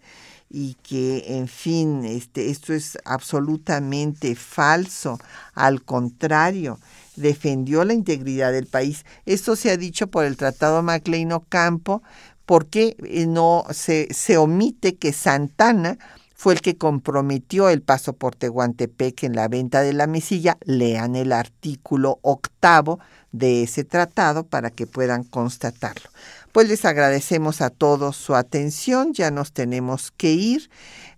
y que, en fin, este, esto es absolutamente falso, al contrario, defendió la integridad del país. Esto se ha dicho por el Tratado MacLean Ocampo, porque eh, no se, se omite que Santana fue el que comprometió el paso por Tehuantepec en la venta de la mesilla. Lean el artículo octavo de ese tratado para que puedan constatarlo. Pues les agradecemos a todos su atención, ya nos tenemos que ir.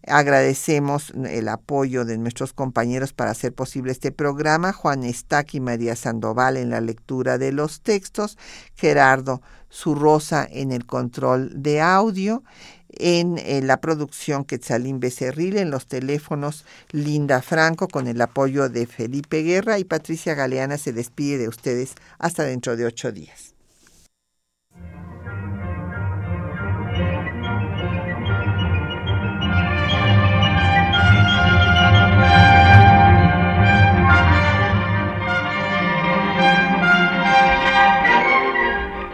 Agradecemos el apoyo de nuestros compañeros para hacer posible este programa, Juan Estac y María Sandoval en la lectura de los textos, Gerardo Zurrosa en el control de audio. En, la producción Quetzalín Becerril, en los teléfonos Linda Franco con el apoyo de Felipe Guerra y Patricia Galeana. Se despide de ustedes. Hasta dentro de ocho días.